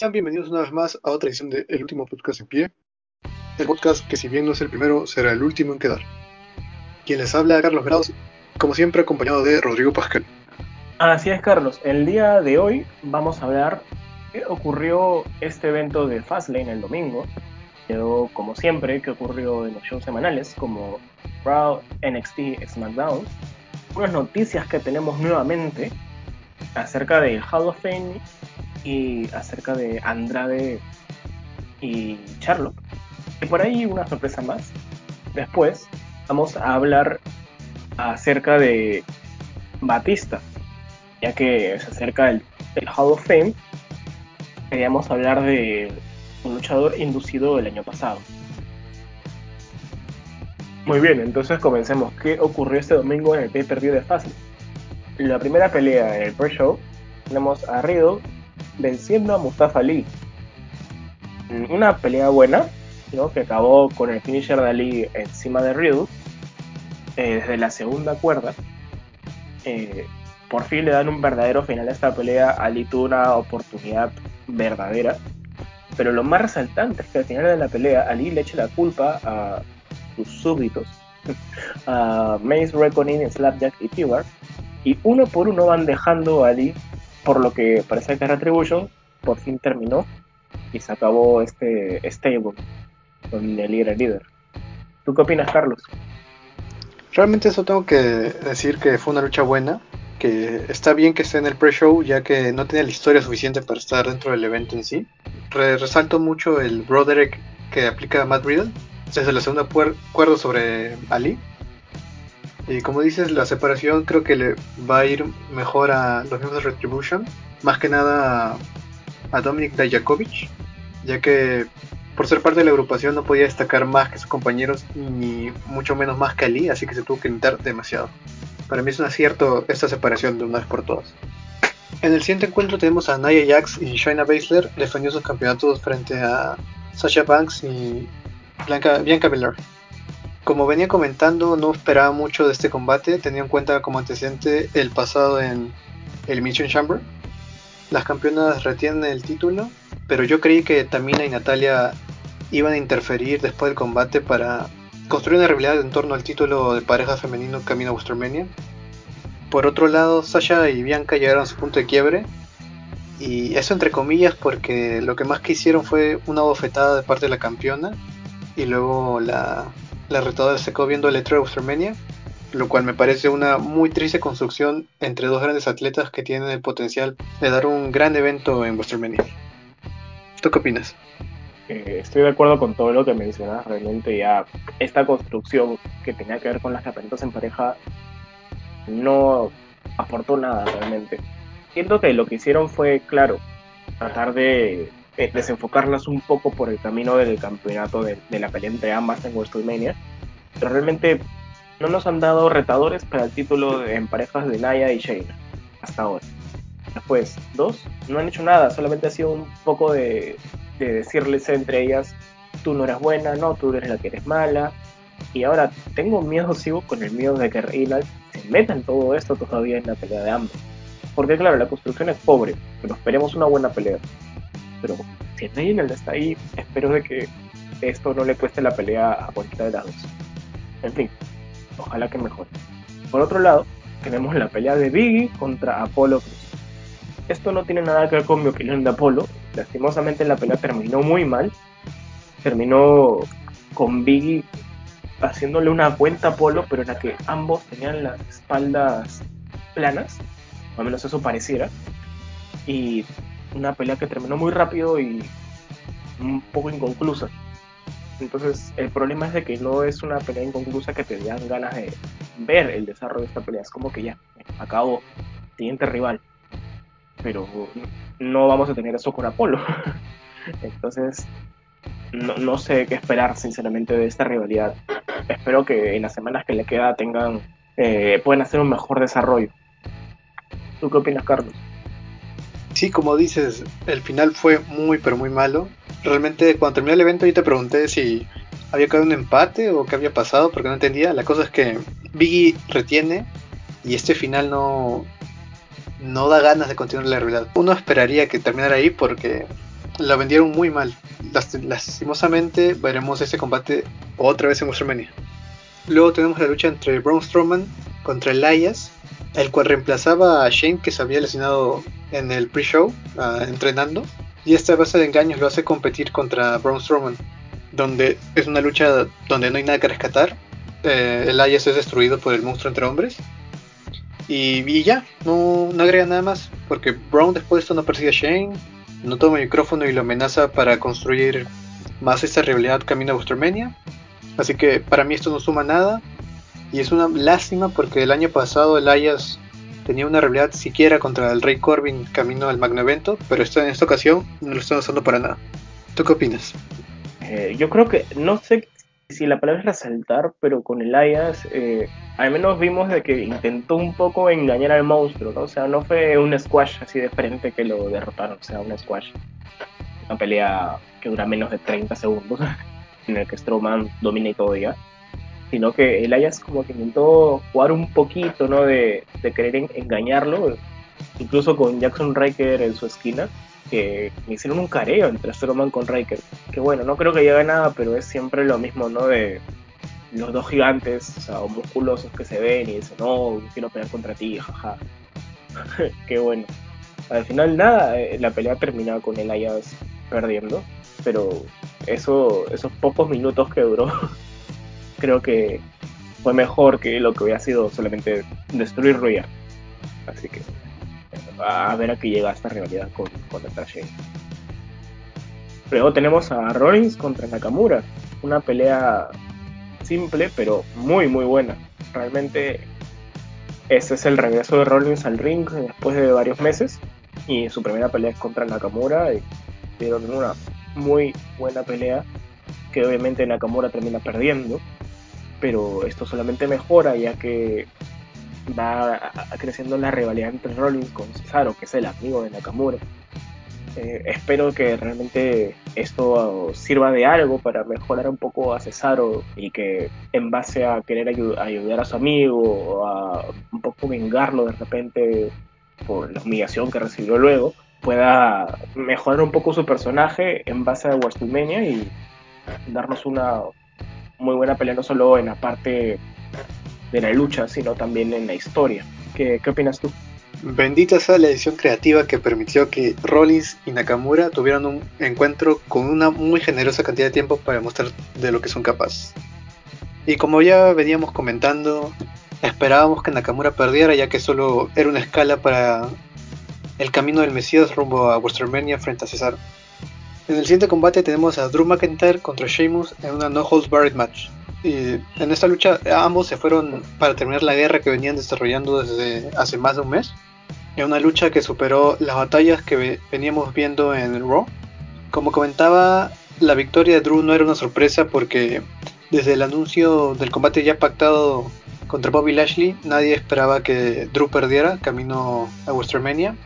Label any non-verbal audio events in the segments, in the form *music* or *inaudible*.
Sean bienvenidos una vez más a otra edición de El Último Podcast en Pie. El podcast que si bien no es el primero, será el último en quedar. Quien les habla, Carlos Grados, como siempre acompañado de Rodrigo Pascal. Así es, Carlos. El día de hoy vamos a hablar qué ocurrió este evento de Fastlane el domingo. Quedó, como siempre, qué ocurrió en los shows semanales como Raw, NXT, SmackDown. Unas noticias que tenemos nuevamente acerca del Hall of Fame y acerca de Andrade y Charlotte. Y por ahí una sorpresa más. Después vamos a hablar acerca de Batista, ya que se acerca el, el Hall of Fame. Queríamos hablar de un luchador inducido el año pasado. Muy bien, entonces comencemos. ¿Qué ocurrió este domingo en el pay-per-view de Fácil? La primera pelea en el pre-show tenemos a Riddle venciendo a Mustafa Ali. Una pelea buena, ¿no? que acabó con el finisher de Ali encima de Riddle eh, desde la segunda cuerda. Eh, por fin le dan un verdadero final a esta pelea. Ali tuvo una oportunidad verdadera. Pero lo más resaltante es que al final de la pelea Ali le echa la culpa a sus súbditos, *laughs* a Mace Reckoning, Slapjack y Tibar, y uno por uno van dejando a Ali por lo que parece que Retribution por fin terminó y se acabó este stable con el líder líder. ¿Tú qué opinas, Carlos? Realmente eso tengo que decir que fue una lucha buena, que está bien que esté en el pre-show ya que no tenía la historia suficiente para estar dentro del evento en sí. resalto mucho el Broderick que aplica a Matt Riddle desde la segunda cuerda sobre Ali y como dices, la separación creo que le va a ir mejor a los miembros de Retribution, más que nada a Dominic Dajakovic, ya que por ser parte de la agrupación no podía destacar más que sus compañeros, ni mucho menos más que Ali, así que se tuvo que limitar demasiado. Para mí es un acierto esta separación de una vez por todas. En el siguiente encuentro tenemos a Nia Jax y Shayna Baszler defendiendo sus campeonatos frente a Sasha Banks y Bianca, Belair. Como venía comentando, no esperaba mucho de este combate, teniendo en cuenta como antecedente el pasado en Elimination Chamber. Las campeonas retienen el título, pero yo creí que Tamina y Natalia iban a interferir después del combate para construir una rivalidad en torno al título de pareja femenino camino a WrestleMania. Por otro lado, Sasha y Bianca llegaron a su punto de quiebre, y eso entre comillas porque lo que más que hicieron fue una bofetada de parte de la campeona y luego la la retadora se quedó viendo el letrero de WrestleMania, lo cual me parece una muy triste construcción entre dos grandes atletas que tienen el potencial de dar un gran evento en WrestleMania. ¿Tú qué opinas? Eh, estoy de acuerdo con todo lo que mencionas. Realmente ya esta construcción que tenía que ver con las campeonatos en pareja no aportó nada realmente. Siento que lo que hicieron fue, claro, tratar de eh, desenfocarlas un poco por el camino del campeonato de, la pelea entre ambas en WrestleMania. Pero realmente no nos han dado retadores para el título en parejas de Naya y Shayna hasta ahora. Después, dos, no han hecho nada, solamente ha sido un poco de, decirles entre ellas, tú no eres buena, no, tú eres la que eres mala. Y ahora tengo miedo, sigo con el miedo de que Reynald se meta en todo esto todavía en la pelea de ambos. Porque claro, la construcción es pobre, pero esperemos una buena pelea pero si Reynolds está ahí, espero de que esto no le cueste la pelea a cualquiera de las. En fin, ojalá que mejore. Por otro lado, tenemos la pelea de Biggie contra Apolo Cruz. Esto no tiene nada que ver con mi opinión de Apolo. Lastimosamente la pelea terminó muy mal. Terminó con Biggie haciéndole una cuenta a Apolo, pero en la que ambos tenían las espaldas planas. O al menos eso pareciera. Y una pelea que terminó muy rápido y un poco inconclusa. Entonces, el problema es de que no es una pelea inconclusa que te dan ganas de ver el desarrollo de esta pelea. Es como que ya, acabó, siguiente rival. Pero no vamos a tener eso con Apolo. *laughs* Entonces, no, sé qué esperar, sinceramente, de esta rivalidad. Espero que en las semanas que le queda tengan, eh, pueden hacer un mejor desarrollo. ¿Tú qué opinas, Carlos? Sí, como dices, el final fue muy pero muy malo. Realmente cuando terminó el evento yo te pregunté si había caído un empate o qué había pasado porque no entendía. La cosa es que Biggie retiene y este final no, no da ganas de continuar la realidad. Uno esperaría que terminara ahí porque la vendieron muy mal. Lastimosamente veremos ese combate otra vez en WrestleMania. Luego tenemos la lucha entre Braun Strowman contra Elias, el cual reemplazaba a Shane que se había lesionado en el pre-show uh, entrenando. Y esta base de engaños lo hace competir contra Braun Strowman, donde es una lucha donde no hay nada que rescatar. Eh, Elias es destruido por el monstruo entre hombres. Y, ya, no, no, agrega nada más, porque Braun después de esto no persigue a Shane, no toma el micrófono y lo amenaza para construir más esta rivalidad camino a WrestleMania. Así que para mí esto no suma nada. Y es una lástima porque el año pasado Elias tenía una rivalidad siquiera contra el Rey Corbin camino al Magno Evento, pero en esta ocasión no lo están usando para nada. ¿Tú qué opinas? Eh, yo creo que, no sé si la palabra es resaltar, pero con Elias eh, al menos vimos de que intentó un poco engañar al monstruo, ¿no? O sea, no fue un squash así de frente que lo derrotaron, o sea, un squash. Una pelea que dura menos de 30 segundos, *laughs* en el que Strowman domina y todo ya. Sino que Elias como que intentó jugar un poquito, ¿no? De, de querer engañarlo, incluso con Jackson Riker en su esquina que me hicieron un careo entre Strowman con Riker. Que bueno, no creo que llegue a nada, pero es siempre lo mismo, ¿no? De los dos gigantes, o sea, musculosos que se ven y dicen, no, quiero pelear contra ti, jaja. *laughs* Qué bueno. Al final nada, eh, la pelea terminaba con Elias perdiendo, pero eso, esos pocos minutos que duró, *laughs* creo que fue mejor que lo que hubiera sido solamente destruirlo ya. Así que a ver a qué llega esta rivalidad con, con Shane. Luego tenemos a Rollins contra Nakamura. Una pelea simple, pero muy, muy buena. Realmente, ese es el regreso de Rollins al ring después de varios meses. Y su primera pelea es contra Nakamura. Y dieron una muy buena pelea. Que obviamente Nakamura termina perdiendo. Pero esto solamente mejora, ya que va creciendo la rivalidad entre Rollins con Cesaro, que es el amigo de Nakamura. Eh, espero que realmente esto sirva de algo para mejorar un poco a Cesaro y que en base a querer ayudar a su amigo o a un poco vengarlo de repente por la humillación que recibió luego, pueda mejorar un poco su personaje en base a WrestleMania y darnos una muy buena pelea no solo en la parte de la lucha, sino también en la historia. ¿Qué, qué opinas tú? Bendita sea la edición creativa que permitió que Rollins y Nakamura tuvieran un encuentro con una muy generosa cantidad de tiempo para mostrar de lo que son capaces. Y como ya veníamos comentando, esperábamos que Nakamura perdiera ya que solo era una escala para el camino del Mesías rumbo a WrestleMania frente a Cesaro. En el siguiente combate tenemos a Drew McIntyre contra Sheamus en una No Holds Barred match. Y en esta lucha ambos se fueron para terminar la guerra que venían desarrollando desde hace más de un mes. En una lucha que superó las batallas que veníamos viendo en Raw. Como comentaba, la victoria de Drew no era una sorpresa porque desde el anuncio del combate ya pactado contra Bobby Lashley, nadie esperaba que Drew perdiera camino a WrestleMania.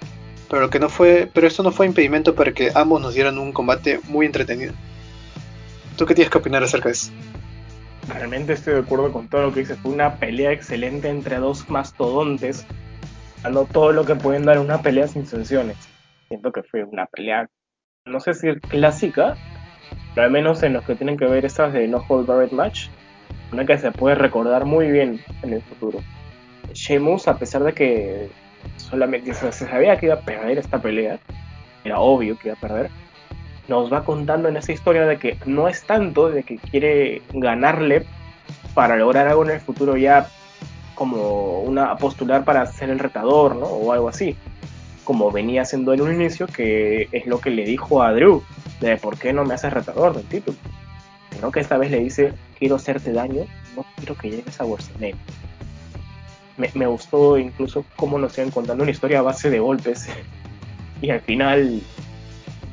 Pero que no fue, pero esto no fue impedimento para que ambos nos dieran un combate muy entretenido. ¿Tú qué tienes que opinar acerca de eso? Realmente estoy de acuerdo con todo lo que dices. Fue una pelea excelente entre dos mastodontes, dando todo lo que pueden dar una pelea sin sanciones. Siento que fue una pelea, no sé si clásica, pero al menos en los que tienen que ver estas de No Hold Barrett Match, una que se puede recordar muy bien en el futuro. Sheamus, a pesar de que solamente se sabía que iba a perder esta pelea, era obvio que iba a perder, nos va contando en esa historia de que no es tanto de que quiere ganarle para lograr algo en el futuro ya como una postular para ser el retador, ¿no? O algo así, como venía haciendo en un inicio, que es lo que le dijo a Drew, de por qué no me haces retador del título. Sino que esta vez le dice, quiero hacerte daño, no quiero que llegues a WrestleMania. Me, gustó incluso cómo nos iban contando una historia a base de golpes *laughs* y al final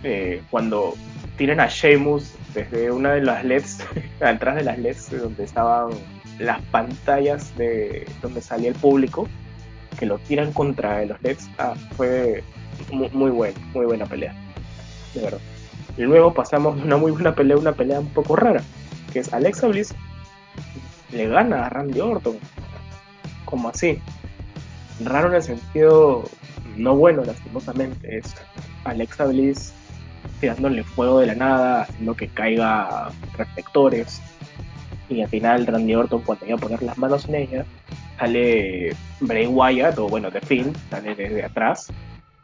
eh, cuando tiran a Sheamus desde una de las LEDs, *laughs* atrás de las LEDs donde estaban las pantallas de donde salía el público, que lo tiran contra los LEDs, ah, fue muy, muy buena, muy buena pelea, de verdad. Y luego pasamos de una muy buena pelea una pelea un poco rara, que es Alexa Bliss le gana a Randy Orton. Como así. Raro en el sentido no bueno, lastimosamente. Es Alexa Bliss tirándole fuego de la nada, haciendo que caiga reflectores. Y al final Randy Orton cuando iba a poner las manos en ella, sale Bray Wyatt, o bueno, The Finn, sale desde atrás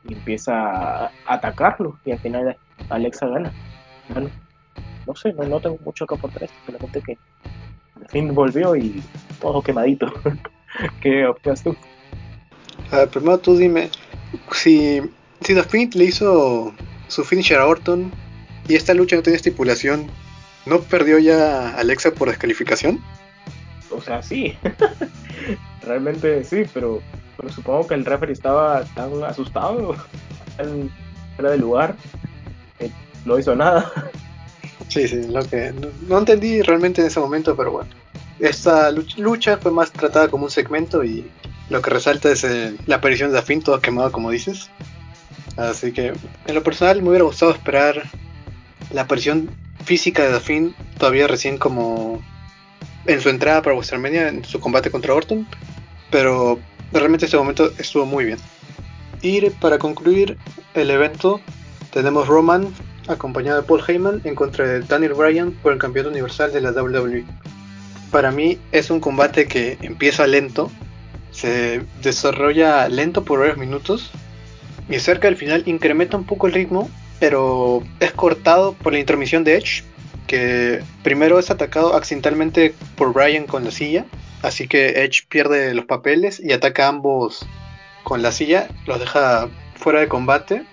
y empieza a atacarlo. Y al final Alexa gana. Bueno, no sé, no, no tengo mucho que aportar esto, solamente que The Finn volvió y todo quemadito. *laughs* *laughs* ¿Qué opinas tú? primero tú dime, si, si The Finn le hizo su finisher a Orton y esta lucha no tiene estipulación, ¿no perdió ya Alexa por descalificación? O sea, sí. *laughs* Realmente sí, pero, pero supongo que el referee estaba tan asustado, *laughs* tan fuera de lugar, que no hizo nada. Sí, sí, lo que no, entendí realmente en ese momento, pero bueno. Esta lucha fue más tratada como un segmento y lo que resalta es eh, la aparición de Dafin, todo quemado como dices. Así que en lo personal me hubiera gustado esperar la aparición física de Dafin todavía recién como en su entrada para WrestleMania, en su combate contra Orton, pero realmente este momento estuvo muy bien. Y para concluir el evento, tenemos Roman acompañado de Paul Heyman en contra de Daniel Bryan por el campeonato universal de la WWE. Para mí es un combate que empieza lento, se desarrolla lento por varios minutos y cerca del final incrementa un poco el ritmo, pero es cortado por la intermisión de Edge que primero es atacado accidentalmente por Brian con la silla, así que Edge pierde los papeles y ataca a ambos con la silla, los deja fuera de combate,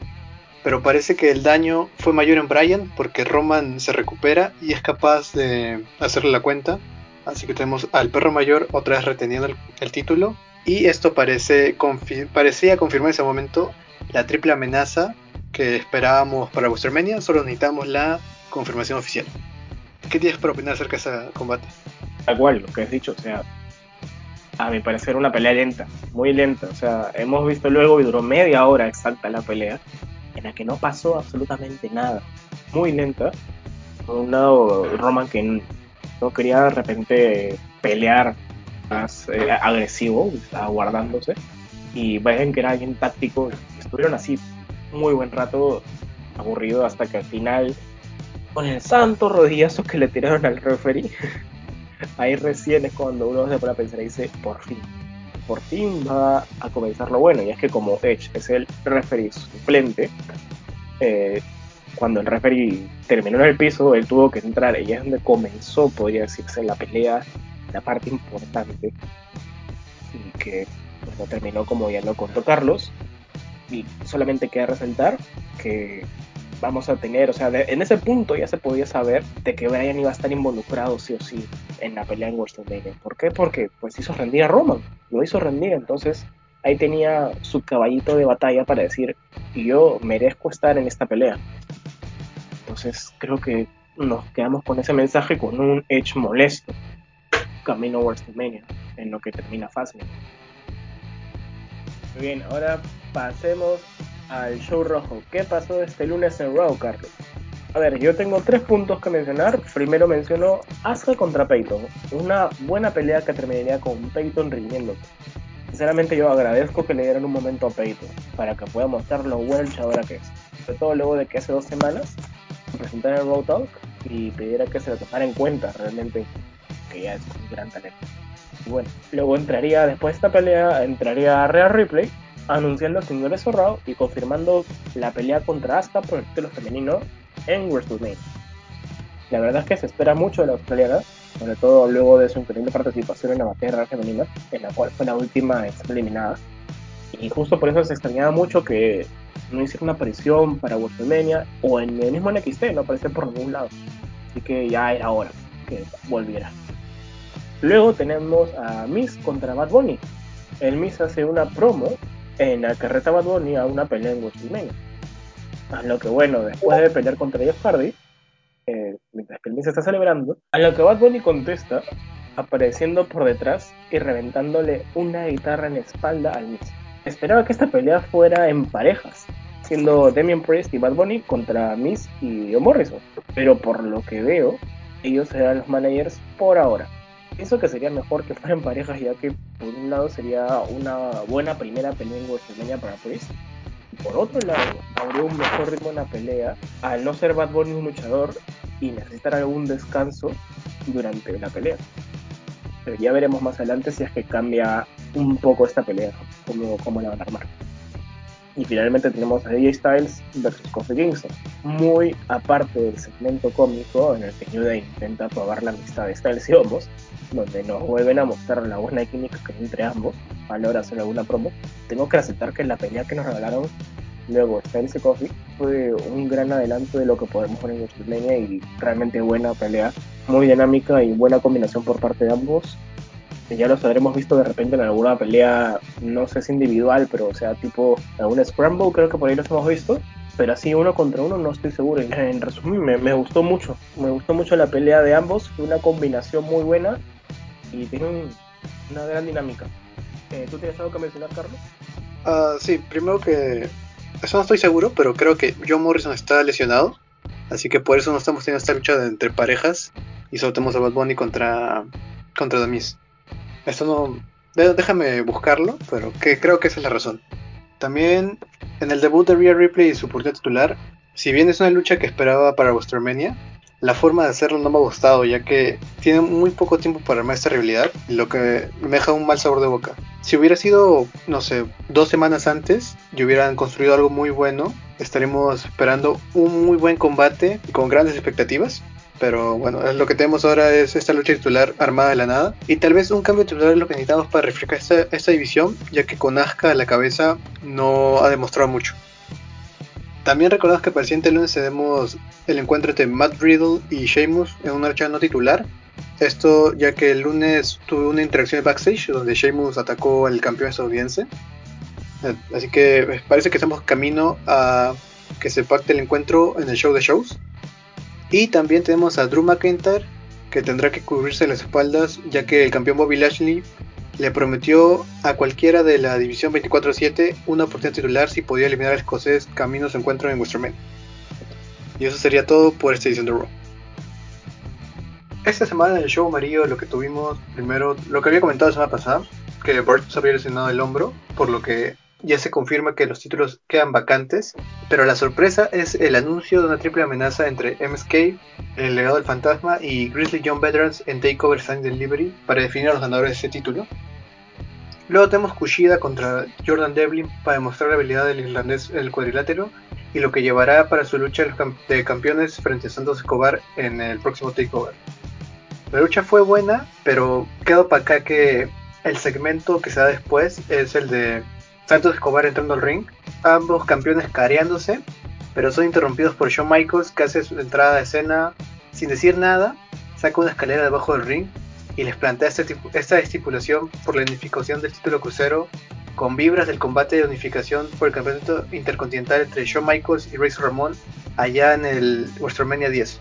pero parece que el daño fue mayor en Brian porque Roman se recupera y es capaz de hacerle la cuenta, así que tenemos al perro mayor otra vez reteniendo el, título. Y esto parecía confirmar en ese momento la triple amenaza que esperábamos para WrestleMania, solo necesitamos la confirmación oficial. ¿Qué tienes para opinar acerca de ese combate? Tal cual, lo que has dicho, o sea, a mi parecer una pelea lenta, muy lenta, o sea, hemos visto luego y duró media hora exacta la pelea, en la que no pasó absolutamente nada, muy lenta, por un lado Roman que no quería de repente pelear más eh, agresivo, estaba guardándose, y ven que era alguien táctico, estuvieron así muy buen rato aburrido hasta que al final con el santo rodillazo que le tiraron al referee, *laughs* ahí recién es cuando uno se pone a pensar y dice, por fin, por fin va a comenzar lo bueno. Y es que como Edge es el referee suplente, eh, cuando el referee terminó en el piso, él tuvo que entrar y es donde comenzó, podría decirse, la pelea, la parte importante. Y que bueno, terminó como ya lo contó Carlos. Y solamente queda resaltar que vamos a tener, o sea, en ese punto ya se podía saber de que Brian iba a estar involucrado sí o sí en la pelea en WrestleMania. ¿Por qué? Porque pues hizo rendir a Roman, lo hizo rendir, entonces ahí tenía su caballito de batalla para decir, yo merezco estar en esta pelea. Entonces creo que nos quedamos con ese mensaje con un Edge molesto, camino a WrestleMania, en lo que termina fácil. Muy bien, ahora pasemos al show rojo. ¿Qué pasó este lunes en Raw, Carlos? A ver, yo tengo tres puntos que mencionar. Primero menciono Asuka contra Peyton. Una buena pelea que terminaría con Peyton rindiendo. Sinceramente yo agradezco que le dieran un momento a Peyton para que pueda mostrar lo buen chabra que es. Sobre todo luego de que hace dos semanas presentara el Raw Talk y pidiera que se lo tomara en cuenta realmente que ya es un gran talento. Y bueno, luego entraría, después de esta pelea, entraría a Real Ripley anunciando su ingreso Raw y confirmando la pelea contra Asuka por el título femenino en WrestleMania. La verdad es que se espera mucho de la australiana, sobre todo luego de su increíble participación en la batalla femenina, en la cual fue la última en ser eliminada. Y justo por eso se extrañaba mucho que no hiciera una aparición para WrestleMania o en el mismo NXT, no aparecer por ningún lado. Así que ya era hora que volviera. Luego tenemos a Miss contra Bad Bunny. El Miss hace una promo en la que reta Bad Bunny a una pelea en WrestleMania. A lo que bueno, después de pelear contra Jeff Hardy, eh, mientras que el Miz está celebrando, a lo que Bad Bunny contesta apareciendo por detrás y reventándole una guitarra en la espalda al Miz. Esperaba que esta pelea fuera en parejas, siendo Damian Priest y Bad Bunny contra Miz y John Morrison. Pero por lo que veo, ellos serán los managers por ahora. Pienso que sería mejor que fueran parejas, ya que por un lado sería una buena primera pelea en WrestleMania para Priest Por otro lado, habría un mejor ritmo en la pelea al no ser Bad Bunny un luchador y necesitar algún descanso durante la pelea. Pero ya veremos más adelante si es que cambia un poco esta pelea, como, como la van a armar. Y finalmente tenemos a AJ Styles versus Kofi Kingston. Muy aparte del segmento cómico en el que New intenta probar la amistad de Styles y Homos, donde nos vuelven a mostrar la buena química que hay entre ambos, a la hora de hacer alguna promo, tengo que aceptar que la pelea que nos regalaron luego Styles y Kofi fue un gran adelanto de lo que podemos ver en WrestleMania y realmente buena pelea, muy dinámica y buena combinación por parte de ambos ya los habremos visto de repente en alguna pelea, no sé si individual, pero o sea, tipo algún Scramble, creo que por ahí los hemos visto. Pero así uno contra uno no estoy seguro. En, resumen, me, gustó mucho. Me gustó mucho la pelea de ambos. Fue una combinación muy buena y tiene una gran dinámica. Eh, ¿Tú tienes algo que mencionar, Carlos? Uh, sí, primero que... Eso no estoy seguro, pero creo que John Morrison está lesionado. Así que por eso no estamos teniendo esta lucha entre parejas. Y solo tenemos a Bad Bunny contra, contra Damis. Esto no. Déjame buscarlo, pero que creo que esa es la razón. También en el debut de Rhea Ripley y su oportunidad titular, si bien es una lucha que esperaba para WrestleMania, la forma de hacerlo no me ha gustado, ya que tiene muy poco tiempo para armar esta rivalidad, lo que me deja un mal sabor de boca. Si hubiera sido, no sé, dos semanas antes y hubieran construido algo muy bueno, estaremos esperando un muy buen combate con grandes expectativas. Pero bueno, lo que tenemos ahora es esta lucha titular armada de la nada. Y tal vez un cambio titular es lo que necesitamos para refrescar esta, división, ya que con Asuka a la cabeza no ha demostrado mucho. También recordamos que para el siguiente lunes tenemos el encuentro entre Matt Riddle y Sheamus en una lucha no titular. Esto ya que el lunes tuve una interacción de backstage donde Sheamus atacó al campeón estadounidense. Así que parece que estamos camino a que se parte el encuentro en el show de shows. Y también tenemos a Drew McIntyre, que tendrá que cubrirse las espaldas, ya que el campeón Bobby Lashley le prometió a cualquiera de la división 24-7 una oportunidad titular si podía eliminar al escocés camino su encuentro en WrestleMania. Y eso sería todo por esta edición de Raw. Esta semana en el show amarillo lo que tuvimos primero, lo que había comentado la semana pasada, que Burt se había lesionado el hombro, por lo que ya se confirma que los títulos quedan vacantes, pero la sorpresa es el anuncio de una triple amenaza entre MSK, el legado del fantasma y Grizzly John Veterans en Takeover Sign Delivery para definir a los ganadores de ese título. Luego tenemos Kushida contra Jordan Devlin para demostrar la habilidad del irlandés en el cuadrilátero y lo que llevará para su lucha de campeones frente a Santos Escobar en el próximo Takeover. La lucha fue buena, pero quedó para acá que el segmento que se da después es el de Santos Escobar entrando al ring, ambos campeones careándose, pero son interrumpidos por Shawn Michaels que hace su entrada de escena sin decir nada, saca una escalera debajo del ring y les plantea este esta estipulación por la unificación del título crucero con vibras del combate de unificación por el campeonato intercontinental entre Shawn Michaels y Razor Ramón allá en el WrestleMania 10.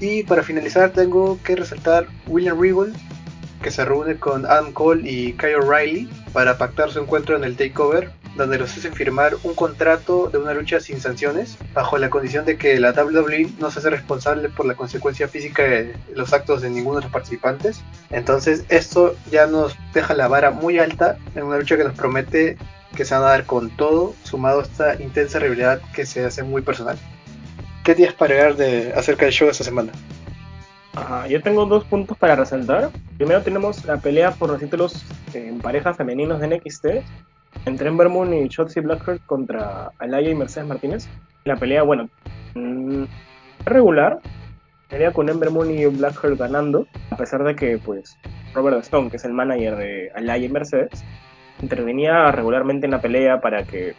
Y para finalizar tengo que resaltar William Regal que se reúne con Adam Cole y Kyle O'Reilly para pactar su encuentro en el Takeover, donde los hacen firmar un contrato de una lucha sin sanciones, bajo la condición de que la WWE no se hace responsable por la consecuencia física de los actos de ninguno de los participantes. Entonces esto ya nos deja la vara muy alta en una lucha que nos promete que se van a dar con todo, sumado a esta intensa rivalidad que se hace muy personal. ¿Qué tienes para agregar de, acerca del show esta semana? yo tengo dos puntos para resaltar. Primero tenemos la pelea por los títulos en parejas femeninos de NXT entre Ember Moon y Shotzi Blackheart contra Alaya y Mercedes Martínez. La pelea, bueno, mm, regular. Pelea con Ember Moon y Blackheart ganando, a pesar de que, pues, Robert Stone, que es el manager de Alaya y Mercedes, intervenía regularmente en la pelea para que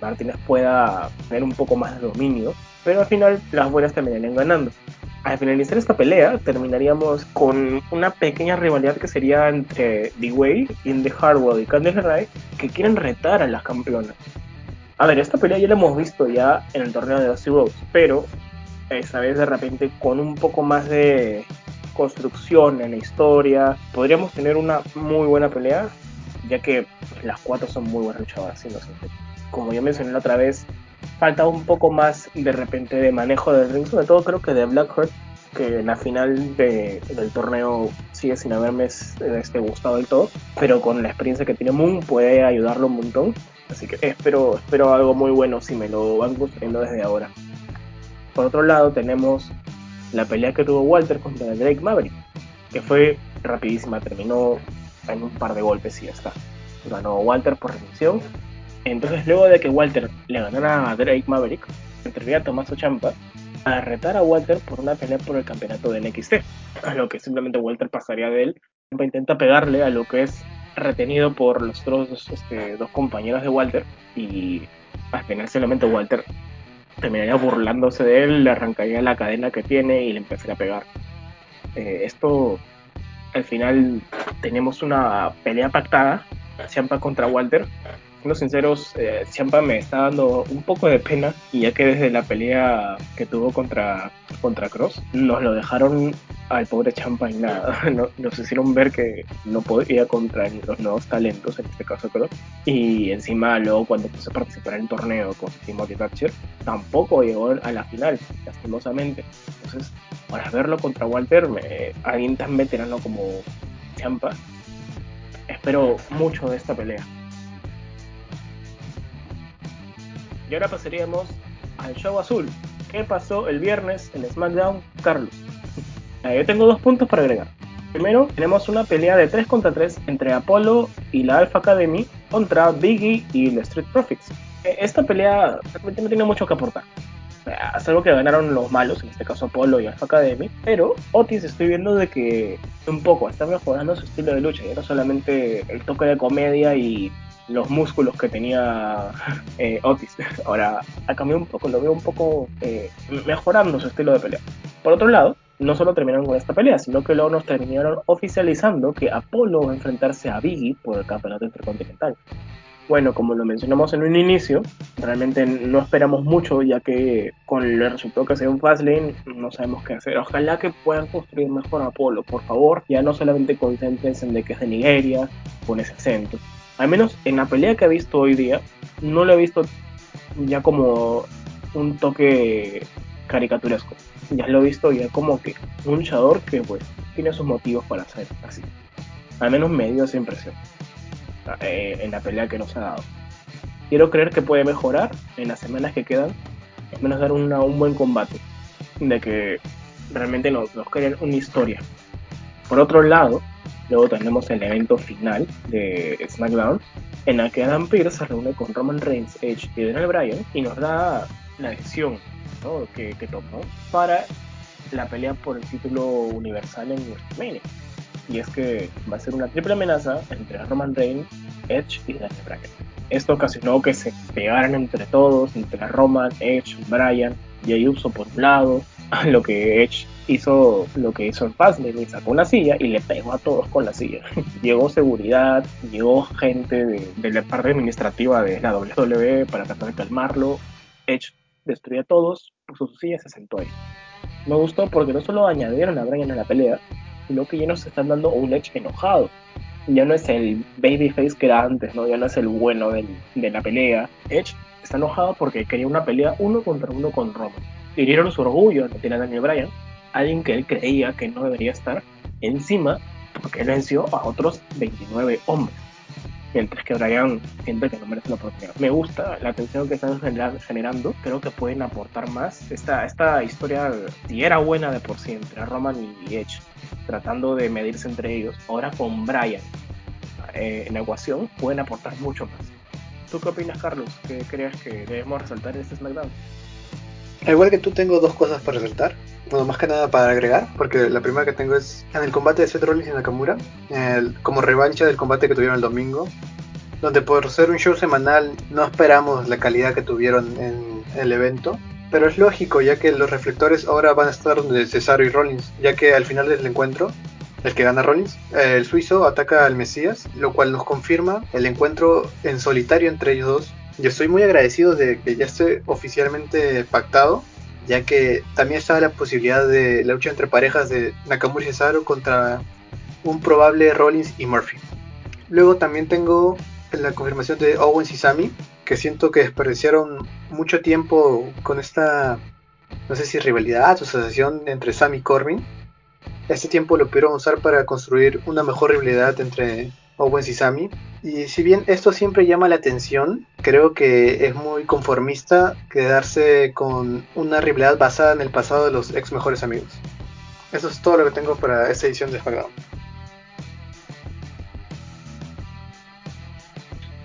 Martínez pueda tener un poco más de dominio, pero al final las buenas terminarían ganando al finalizar esta pelea terminaríamos con una pequeña rivalidad que sería entre The Hardwell y Candice LeRae que quieren retar a las campeonas. A ver, esta pelea ya la hemos visto ya en el torneo de Dusty Rhodes, pero esta vez de repente con un poco más de construcción en la historia, podríamos tener una muy buena pelea, ya que las cuatro son muy buenas luchadoras, Como ya mencioné la otra vez, falta un poco más de repente de manejo del ring, sobre todo creo que de Blackheart, que en la final del torneo sigue sin haberme este, gustado del todo, pero con la experiencia que tiene Moon puede ayudarlo un montón. Así que espero, espero algo muy bueno si me lo van construyendo desde ahora. Por otro lado, tenemos la pelea que tuvo Walter contra Drake Maverick, que fue rapidísima, terminó en un par de golpes y ya está. Ganó Walter por rendición. Entonces, luego de que Walter le ganara a Drake Maverick, entrevía a Tomaso Champa a retar a Walter por una pelea por el campeonato de NXT, a lo que simplemente Walter pasaría de él. Champa intenta pegarle a lo que es retenido por los otros este, dos compañeros de Walter y al final simplemente Walter terminaría burlándose de él, le arrancaría la cadena que tiene y le empezaría a pegar. Eh, esto, al final, tenemos una pelea pactada, Ciampa contra Walter, siendo sinceros, eh, Ciampa me está dando un poco de pena, y ya que desde la pelea que tuvo contra, contra Cross, nos lo dejaron al pobre Champa y nada. *laughs* Nos, hicieron ver que no podía contra los nuevos talentos, en este caso Cross. Y encima, luego, cuando quiso participar en el torneo con Timothy Thatcher, tampoco llegó a la final, lastimosamente. Entonces, para verlo contra Walter, alguien tan veterano como Champa, espero mucho de esta pelea. Y ahora pasaríamos al show azul. ¿Qué pasó el viernes en SmackDown, Carlos? Yo tengo dos puntos para agregar. Primero, tenemos una pelea de 3 contra 3 entre Apollo y la Alpha Academy contra Biggie y The Street Profits. Eh, esta pelea realmente no tiene mucho que aportar. Es algo que ganaron los malos, en este caso Apollo y Alpha Academy, pero Otis estoy viendo de que un poco está mejorando su estilo de lucha, ya no solamente el toque de comedia y los músculos que tenía eh, Otis. *laughs* Ahora ha cambiado un poco, lo veo un poco eh, mejorando su estilo de pelea. Por otro lado, no solo terminaron con esta pelea, sino que luego nos terminaron oficializando que Apolo va a enfrentarse a Biggie por el campeonato intercontinental. Bueno, como lo mencionamos en un inicio, realmente no esperamos mucho, ya que con el resultado que sea un Fastlane, no sabemos qué hacer. Ojalá que puedan construir mejor Apolo, por favor. Ya no solamente concéntrense en de que es de Nigeria, con ese acento al menos en la pelea que he visto hoy día, no lo he visto ya como un toque caricaturesco. Ya lo he visto ya como que un luchador que pues tiene sus motivos para ser así. Al menos me dio esa impresión eh, en la pelea que nos ha dado. Quiero creer que puede mejorar en las semanas que quedan, al menos dar un buen combate, de que realmente nos, nos creen una historia. Por otro lado, Luego tenemos el evento final de SmackDown, en el que Adam Pearce se reúne con Roman Reigns, Edge y Daniel Bryan y nos da la decisión que, tomó para la pelea por el título universal en WrestleMania. Y es que va a ser una triple amenaza entre Roman Reigns, Edge y Daniel Bryan. Esto ocasionó que se pegaran entre todos, entre Roman, Edge, Bryan y Uso por un lado, *laughs* lo que Edge hizo lo que hizo en Fastlane sacó una silla y le pegó a todos con la silla. *laughs* llegó seguridad, llegó gente de, la parte administrativa de la WWE para tratar de calmarlo. Edge destruyó a todos, puso su silla y se sentó ahí. Me gustó porque no solo añadieron a Bryan a la pelea, sino que ya nos están dando un Edge enojado. Ya no es el babyface que era antes, ¿no? Ya no es el bueno de la pelea. Edge está enojado porque quería una pelea uno contra uno con Roman. Hirieron su orgullo no tiene a Daniel Bryan alguien que él creía que no debería estar encima porque él venció a otros 29 hombres. Mientras que Brian siente que no merece la oportunidad. Me gusta la atención que están generando. Creo que pueden aportar más. Esta, esta historia, si era buena de por sí entre Roman y Edge, tratando de medirse entre ellos, ahora con Brian eh, en ecuación, pueden aportar mucho más. ¿Tú qué opinas, Carlos? ¿Qué crees que debemos resaltar en este SmackDown? igual que tú, tengo dos cosas para resaltar. Bueno, más que nada para agregar, porque la primera que tengo es en el combate de Seth Rollins y Nakamura, como revancha del combate que tuvieron el domingo, donde por ser un show semanal no esperamos la calidad que tuvieron en el evento, pero es lógico ya que los reflectores ahora van a estar donde Cesaro y Rollins, ya que al final del encuentro, el que gana Rollins, el suizo ataca al Mesías, lo cual nos confirma el encuentro en solitario entre ellos dos. Yo estoy muy agradecido de que ya esté oficialmente pactado, ya que también estaba la posibilidad de la lucha entre parejas de Nakamura y Cesaro contra un probable Rollins y Murphy. Luego también tengo la confirmación de Owens y Sami, que siento que desperdiciaron mucho tiempo con esta, no sé si rivalidad o asociación entre Sami y Corbin. Este tiempo lo pudieron usar para construir una mejor rivalidad entre Owens y Sami. Y si bien esto siempre llama la atención, creo que es muy conformista quedarse con una rivalidad basada en el pasado de los ex mejores amigos. Eso es todo lo que tengo para esta edición de SmackDown.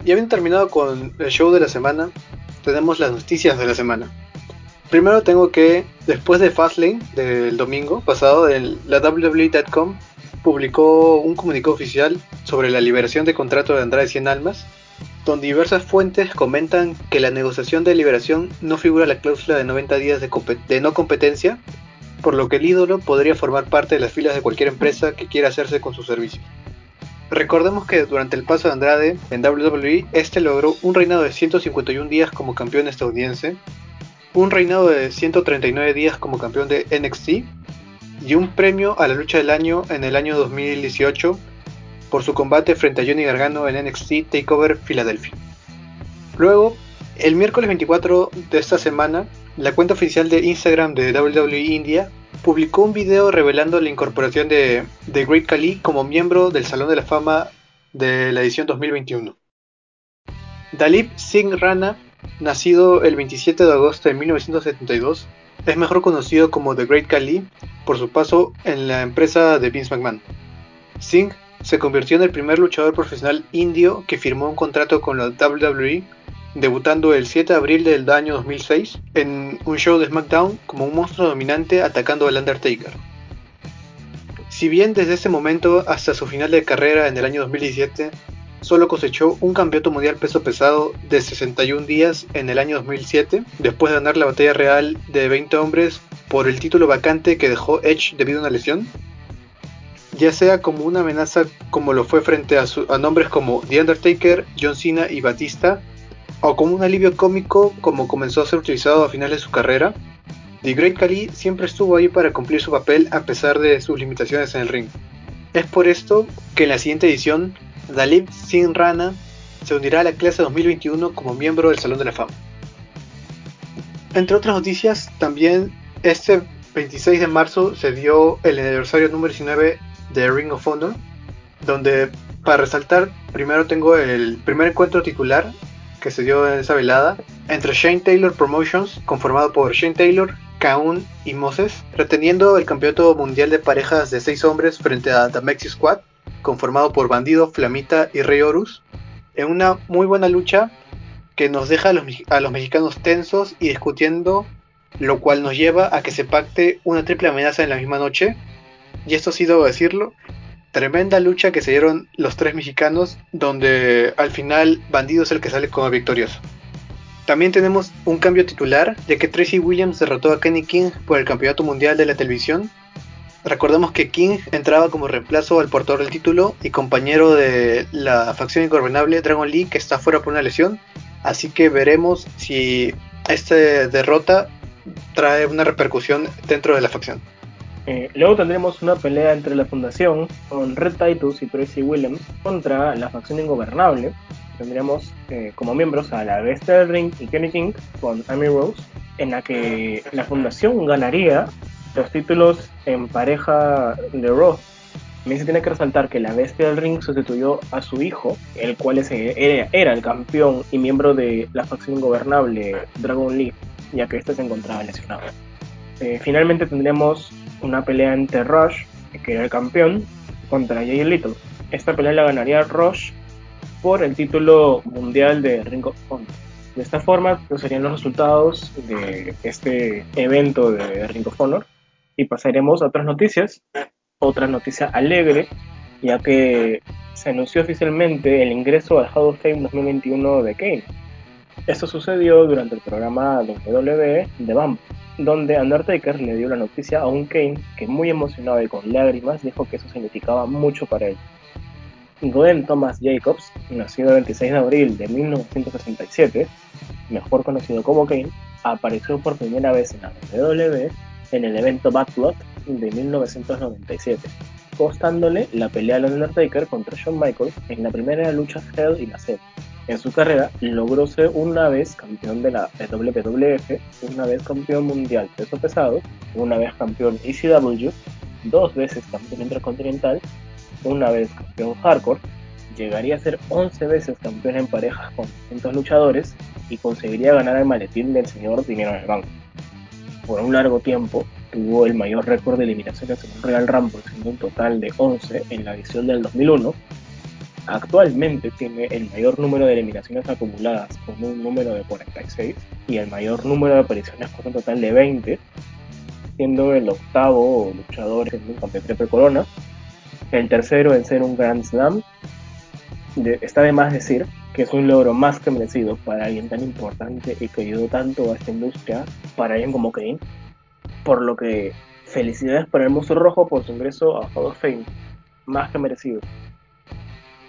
Y habiendo terminado con el show de la semana, tenemos las noticias de la semana. Primero tengo que, después de Fastlane del domingo pasado, la WWE.com publicó un comunicado oficial sobre la liberación de contrato de Andrade 100 Almas, donde diversas fuentes comentan que la negociación de liberación no figura la cláusula de 90 días de, de no competencia, por lo que el ídolo podría formar parte de las filas de cualquier empresa que quiera hacerse con su servicio. Recordemos que durante el paso de Andrade en WWE, este logró un reinado de 151 días como campeón estadounidense, un reinado de 139 días como campeón de NXT y un premio a la lucha del año en el año 2018 por su combate frente a Johnny Gargano en NXT Takeover Philadelphia. Luego, el miércoles 24 de esta semana, la cuenta oficial de Instagram de WWE India publicó un video revelando la incorporación de, The Great Khali como miembro del Salón de la Fama de la edición 2021. Dalip Singh Rana, nacido el 27 de agosto de 1972, es mejor conocido como The Great Khali por su paso en la empresa de Vince McMahon. Singh se convirtió en el primer luchador profesional indio que firmó un contrato con la WWE debutando el 7 de abril del año 2006 en un show de SmackDown como un monstruo dominante atacando al Undertaker. Si bien desde ese momento hasta su final de carrera en el año 2017 solo cosechó un campeonato mundial peso pesado de 61 días en el año 2007, después de ganar la batalla real de 20 hombres por el título vacante que dejó Edge debido a una lesión, ya sea como una amenaza como lo fue frente a, a nombres como The Undertaker, John Cena y Batista, o como un alivio cómico como comenzó a ser utilizado a finales de su carrera, The Great Khali siempre estuvo ahí para cumplir su papel a pesar de sus limitaciones en el ring. Es por esto que en la siguiente edición, Dalip Singh Rana se unirá a la clase 2021 como miembro del Salón de la Fama. Entre otras noticias, también este 26 de marzo se dio el aniversario número 19 de Ring of Honor, donde para resaltar, primero tengo el primer encuentro titular que se dio en esa velada entre Shane Taylor Promotions, conformado por Shane Taylor, Kaun y Moses, reteniendo el campeonato mundial de parejas de 6 hombres frente a The Mexi Squad, conformado por Bandido, Flamita y Rey Horus, en una muy buena lucha que nos deja a los, a los mexicanos tensos y discutiendo, lo cual nos lleva a que se pacte una triple amenaza en la misma noche. Y esto ha sido decirlo, tremenda lucha que se dieron los tres mexicanos, donde al final Bandido es el que sale como victorioso. También tenemos un cambio titular, ya que Tracy Williams derrotó a Kenny King por el Campeonato Mundial de la Televisión. Recordemos que King entraba como reemplazo al portador del título y compañero de la facción ingobernable Dragon Lee, que está fuera por una lesión. Así que veremos si esta derrota trae una repercusión dentro de la facción. Eh, luego tendremos una pelea entre la Fundación con Red Titus y Tracy Williams contra la facción ingobernable. Tendríamos eh, como miembros a la Bestia del Ring y Kenny King con Amy Rose, en la que la Fundación ganaría los títulos en pareja de Raw. También se tiene que resaltar que la Bestia del Ring sustituyó a su hijo, el cual era, el campeón y miembro de la facción ingobernable Dragon Lee, ya que este se encontraba lesionado. Eh, finalmente tendremos una pelea entre Rush, que era el campeón, contra Jay Little. Esta pelea la ganaría Rush por el título mundial de Ring of Honor. De esta forma, pues, serían los resultados de este evento de Ring of Honor. Y pasaremos a otras noticias. Otra noticia alegre, ya que se anunció oficialmente el ingreso al Hall of Fame 2021 de Kane. Esto sucedió durante el programa WWE de Bump donde Undertaker le dio la noticia a un Kane que muy emocionado y con lágrimas dijo que eso significaba mucho para él. Glenn Thomas Jacobs, nacido el 26 de abril de 1967, mejor conocido como Kane, apareció por primera vez en la WWE en el evento Bad Blood de 1997, costándole la pelea de Undertaker contra Shawn Michaels en la primera lucha Hell in a Cell en su carrera logró ser una vez campeón de la WWF, una vez campeón mundial peso pesado, una vez campeón ECW, dos veces campeón intercontinental, una vez campeón hardcore llegaría a ser 11 veces campeón en parejas con distintos luchadores y conseguiría ganar el maletín del señor Dinero en el Banco. Por un largo tiempo tuvo el mayor récord de eliminaciones en un Real Rumble, siendo un total de 11 en la edición del 2001. Actualmente tiene el mayor número de eliminaciones acumuladas con un número de 46 y el mayor número de apariciones con un total de 20, siendo el octavo luchador en un campeón triple corona, el tercero en ser un Grand Slam. Está de más decir que es un logro más que merecido para alguien tan importante y que ayudó tanto a esta industria, para alguien como Kane. Por lo que felicidades para el Monstruo Rojo por su ingreso a Hall of Fame, más que merecido.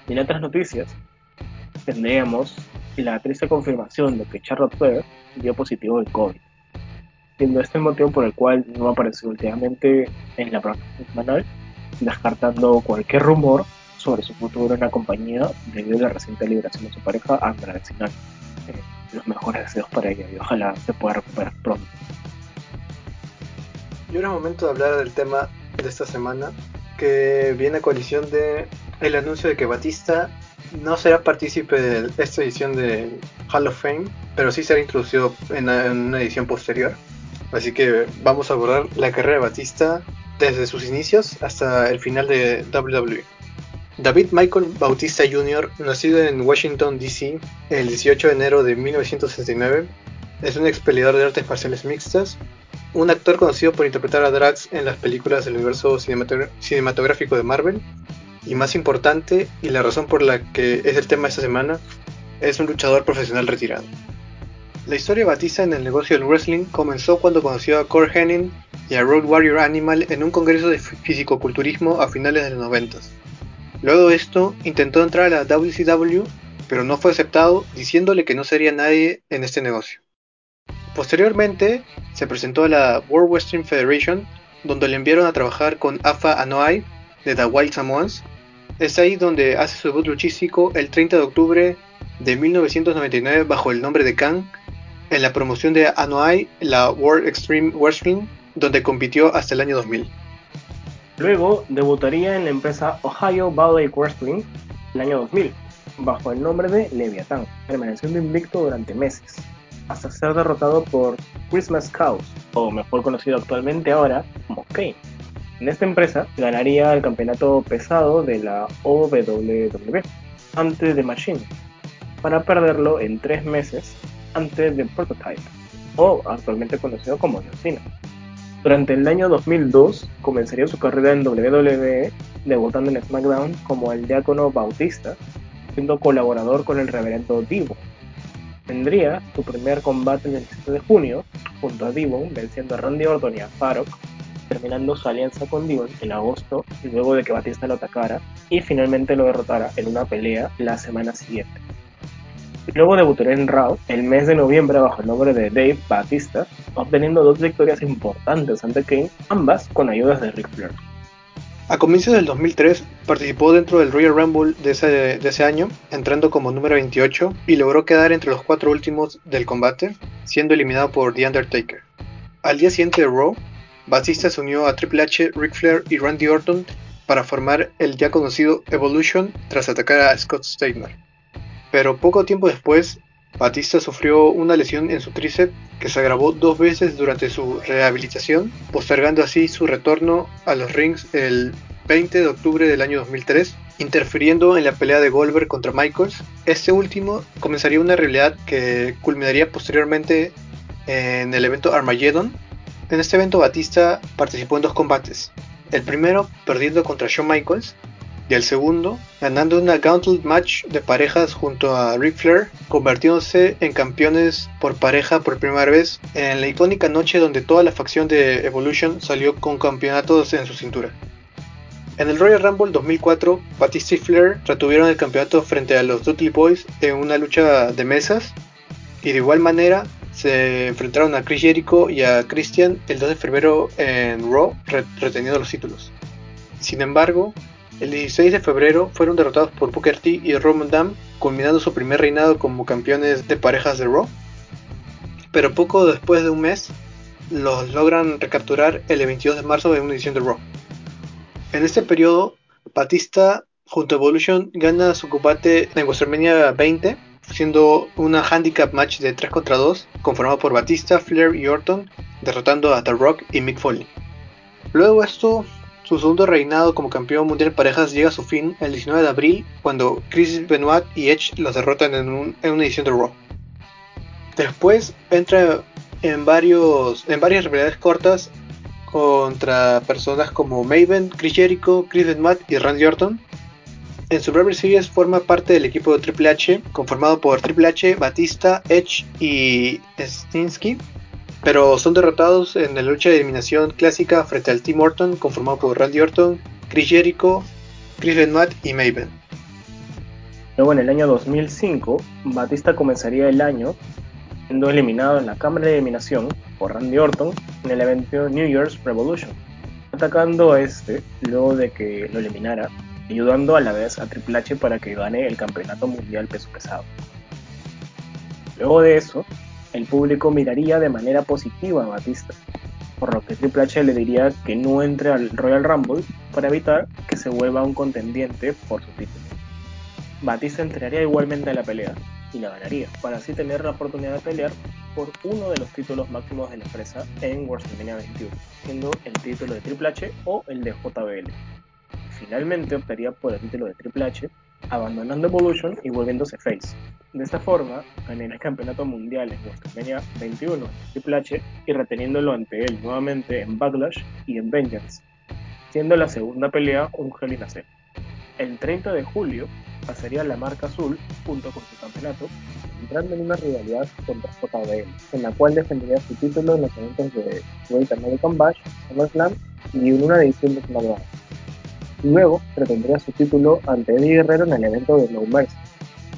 Y en otras noticias, tendríamos la triste confirmación de que Charlotte Flair dio positivo al COVID, siendo este el motivo por el cual no apareció últimamente en la programación semanal descartando cualquier rumor sobre su futuro en la compañía debido a la reciente liberación de su pareja, Andra de eh, los mejores deseos para ella y ojalá se pueda recuperar pronto. Y ahora es momento de hablar del tema de esta semana, que viene a colisión de el anuncio de que Batista no será partícipe de esta edición de Hall of Fame, pero sí será introducido en una edición posterior. Así que vamos a abordar la carrera de Batista desde sus inicios hasta el final de WWE. David Michael Bautista Jr., nacido en Washington, D.C. el 18 de enero de 1969, es un ex peleador de artes marciales mixtas, un actor conocido por interpretar a Drax en las películas del universo cinematográfico de Marvel, y más importante, y la razón por la que es el tema esta semana, es un luchador profesional retirado. La historia de Batista en el negocio del wrestling comenzó cuando conoció a Core Henning y a Road Warrior Animal en un congreso de fisicoculturismo a finales de los 90. Luego de esto, intentó entrar a la WCW, pero no fue aceptado, diciéndole que no sería nadie en este negocio. Posteriormente, se presentó a la World Wrestling Federation, donde le enviaron a trabajar con Afa Anoa'i de The Wild Samoans. Es ahí donde hace su debut luchístico el 30 de octubre de 1999 bajo el nombre de Khan en la promoción de Anoa'i, la World Extreme Wrestling, donde compitió hasta el año 2000. Luego debutaría en la empresa Ohio Valley Wrestling el año 2000, bajo el nombre de Leviathan, permaneciendo invicto durante meses, hasta ser derrotado por Christmas Cows, o mejor conocido actualmente ahora como Kane. En esta empresa ganaría el campeonato pesado de la OWW antes de Machine, para perderlo en tres meses antes de Prototype, o actualmente conocido como John durante el año 2002 comenzaría su carrera en WWE, debutando en SmackDown como el diácono Bautista, siendo colaborador con el reverendo Divo. Tendría su primer combate el 17 de junio, junto a Divo, venciendo a Randy Orton y a Farok, terminando su alianza con Divo en agosto, luego de que Batista lo atacara y finalmente lo derrotara en una pelea la semana siguiente. Luego debutaría en Raw el mes de noviembre bajo el nombre de Dave Batista, obteniendo dos victorias importantes ante Kane, ambas con ayudas de Ric Flair. A comienzos del 2003 participó dentro del Royal Rumble de ese, de ese, año, entrando como número 28 y logró quedar entre los cuatro últimos del combate, siendo eliminado por The Undertaker. Al día siguiente de Raw, Batista se unió a Triple H, Ric Flair y Randy Orton para formar el ya conocido Evolution tras atacar a Scott Steiner. Pero poco tiempo después, Batista sufrió una lesión en su tríceps que se agravó dos veces durante su rehabilitación, postergando así su retorno a los rings el 20 de octubre del año 2003, interfiriendo en la pelea de Goldberg contra Michaels. Este último comenzaría una realidad que culminaría posteriormente en el evento Armageddon. En este evento Batista participó en dos combates, el primero perdiendo contra Shawn Michaels y el segundo, ganando una Gauntlet Match de parejas junto a Ric Flair, convirtiéndose en campeones por pareja por primera vez en la icónica noche donde toda la facción de Evolution salió con campeonatos en su cintura. En el Royal Rumble 2004, Batista y Flair retuvieron el campeonato frente a los Dudley Boys en una lucha de mesas y de igual manera se enfrentaron a Chris Jericho y a Christian el 2 de febrero en Raw reteniendo los títulos. Sin embargo, el 16 de febrero fueron derrotados por Booker T y Roman Dam, culminando su primer reinado como campeones de parejas de Raw. Pero poco después de un mes, los logran recapturar el 22 de marzo en una edición de Raw. En este periodo, Batista junto a Evolution gana su combate en WrestleMania 20, siendo una handicap match de 3 contra 2, conformado por Batista, Flair y Orton, derrotando a The Rock y Mick Foley. Luego esto, su segundo reinado como campeón mundial de parejas llega a su fin el 19 de abril, cuando Chris Benoit y Edge los derrotan en, una edición de Raw. Después entra en, varios, en varias rivalidades cortas contra personas como Maven, Chris Jericho, Chris Benoit y Randy Orton, en Survivor Series forma parte del equipo de Triple H, conformado por Triple H, Batista, Edge y Stinsky, pero son derrotados en la lucha de eliminación clásica frente al Team Orton, conformado por Randy Orton, Chris Jericho, Chris Benoit y Maven. Luego en el año 2005, Batista comenzaría el año siendo eliminado en la cámara de eliminación por Randy Orton en el evento New Year's Revolution, atacando a este luego de que lo eliminara ayudando a la vez a Triple H para que gane el campeonato mundial peso pesado. Luego de eso, el público miraría de manera positiva a Batista, por lo que Triple H le diría que no entre al Royal Rumble para evitar que se vuelva un contendiente por su título. Batista entraría igualmente a la pelea y la ganaría, para así tener la oportunidad de pelear por uno de los títulos máximos de la empresa en WrestleMania 21, siendo el título de Triple H o el de JBL finalmente optaría por el título de Triple H, abandonando Evolution y volviéndose face. De esta forma, ganaría el campeonato mundial en WrestleMania 21 Triple H y reteniéndolo ante él nuevamente en Backlash y en Vengeance, siendo la segunda pelea un Hell in a Cell. El 30 de julio pasaría la marca azul junto con su campeonato, entrando en una rivalidad contra JBL, en la cual defendería su título en los eventos de Great American Bash, SummerSlam y en una edición de SmackDown. Luego retendría su título ante Eddie Guerrero en el evento de No Mercy.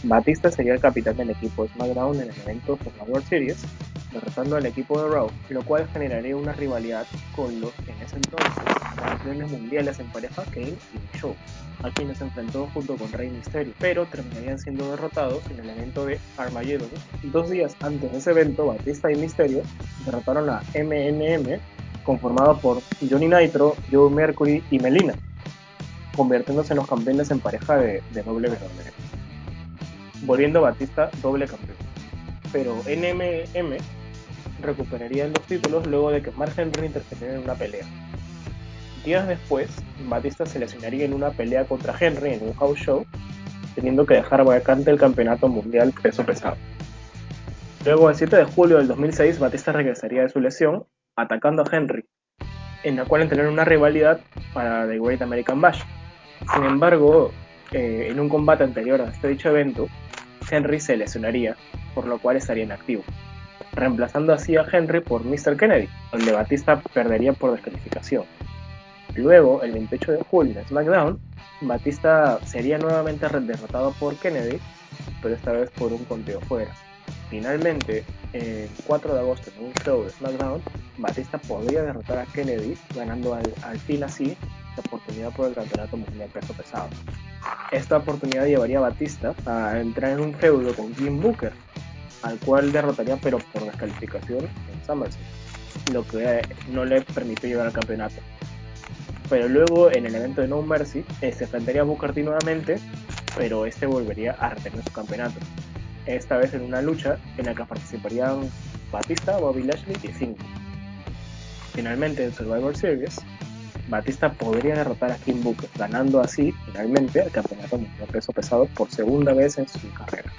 Batista sería el capitán del equipo SmackDown en el evento Survivor Series, derrotando al equipo de Raw, lo cual generaría una rivalidad con los en ese entonces campeones mundiales en pareja Kane y Show, a quienes enfrentó junto con Rey Mysterio, pero terminarían siendo derrotados en el evento de Armageddon. Dos días antes de ese evento, Batista y Mysterio derrotaron a MNM, conformado por Johnny Nitro, Joe Mercury y Melina convirtiéndose en los campeones en pareja de, de WWE. Volviendo Batista doble campeón. Pero NMM recuperaría los títulos luego de que Mark Henry interviniera en una pelea. Días después, Batista se lesionaría en una pelea contra Henry en un house show, teniendo que dejar vacante el campeonato mundial peso pesado. Luego, el 7 de julio del 2006, Batista regresaría de su lesión, atacando a Henry, en la cual entraría una rivalidad para The Great American Bash, sin embargo, eh, en un combate anterior a este dicho evento, Henry se lesionaría, por lo cual estaría inactivo, reemplazando así a Henry por Mr. Kennedy, donde Batista perdería por descalificación. Luego, el 28 de julio SmackDown, Batista sería nuevamente derrotado por Kennedy, pero esta vez por un conteo fuera. Finalmente, el 4 de agosto en un show de SmackDown, Batista podría derrotar a Kennedy, ganando al, al fin así la oportunidad por el campeonato mundial peso pesado. Esta oportunidad llevaría a Batista a entrar en un feudo con Jim Booker, al cual derrotaría pero por descalificación en SummerSlam, lo que no le permitió llegar al campeonato. Pero luego en el evento de No Mercy eh, se enfrentaría a Booker T nuevamente, pero este volvería a retener su campeonato. Esta vez en una lucha en la que participarían Batista, Bobby Lashley y Finn. Finalmente en Survivor Series, Batista podría derrotar a Kim Booker, ganando así finalmente el campeonato mundial peso pesado por segunda vez en su carrera.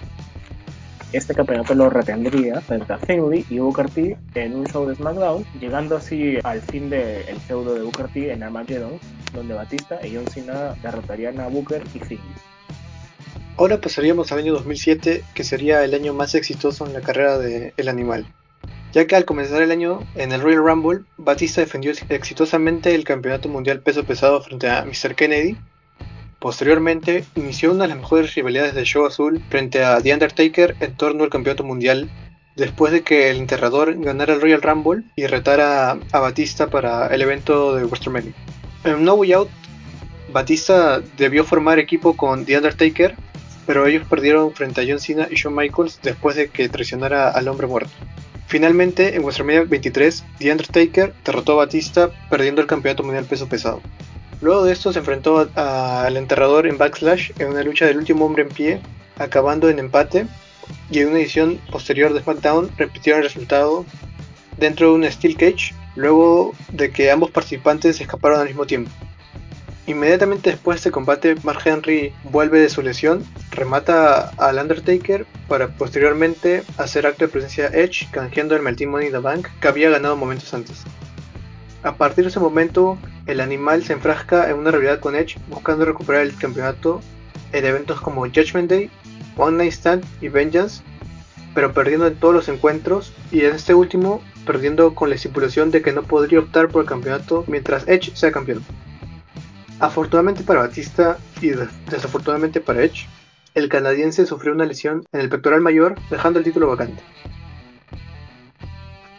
Este campeonato lo retendría frente a Finley y Booker T en un show de SmackDown, llegando así al fin del feudo de Booker T en Armageddon, donde Batista y John Cena derrotarían a Booker y Finley. Ahora pasaríamos al año 2007, que sería el año más exitoso en la carrera de El Animal ya que al comenzar el año en el Royal Rumble, Batista defendió exitosamente el campeonato mundial peso pesado frente a Mr. Kennedy. Posteriormente, inició una de las mejores rivalidades del show azul frente a The Undertaker en torno al campeonato mundial, después de que el enterrador ganara el Royal Rumble y retara a Batista para el evento de WrestleMania. En No Way Out, Batista debió formar equipo con The Undertaker, pero ellos perdieron frente a John Cena y Shawn Michaels después de que traicionara al hombre muerto. Finalmente, en WrestleMania 23, The Undertaker derrotó a Batista perdiendo el campeonato mundial peso pesado. Luego de esto se enfrentó al enterrador en Backslash en una lucha del último hombre en pie, acabando en empate, y en una edición posterior de SmackDown repitieron el resultado dentro de un Steel Cage, luego de que ambos participantes escaparon al mismo tiempo. Inmediatamente después de este combate, Mark Henry vuelve de su lesión, remata al Undertaker para posteriormente hacer acto de presencia Edge, canjeando el Melting Money in the Bank que había ganado momentos antes. A partir de ese momento, el animal se enfrasca en una realidad con Edge, buscando recuperar el campeonato en eventos como Judgment Day, One Night Stand y Vengeance, pero perdiendo en todos los encuentros y en este último perdiendo con la estipulación de que no podría optar por el campeonato mientras Edge sea campeón. Afortunadamente para Batista y desafortunadamente para Edge, el canadiense sufrió una lesión en el pectoral mayor, dejando el título vacante.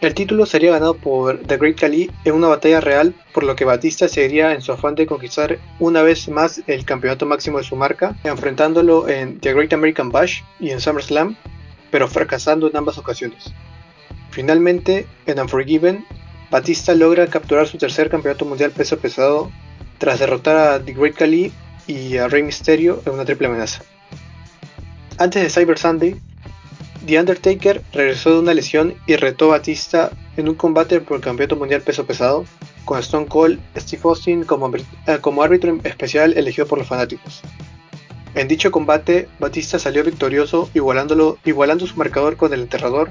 El título sería ganado por The Great Khali en una batalla real, por lo que Batista seguiría en su afán de conquistar una vez más el campeonato máximo de su marca, enfrentándolo en The Great American Bash y en SummerSlam, pero fracasando en ambas ocasiones. Finalmente, en Unforgiven, Batista logra capturar su tercer campeonato mundial peso pesado tras derrotar a The Great Khali y a Rey Mysterio en una triple amenaza. Antes de Cyber Sunday, The Undertaker regresó de una lesión y retó a Batista en un combate por el campeonato mundial peso pesado, con Stone Cold Steve Austin como, eh, árbitro especial elegido por los fanáticos. En dicho combate, Batista salió victorioso igualando su marcador con el enterrador,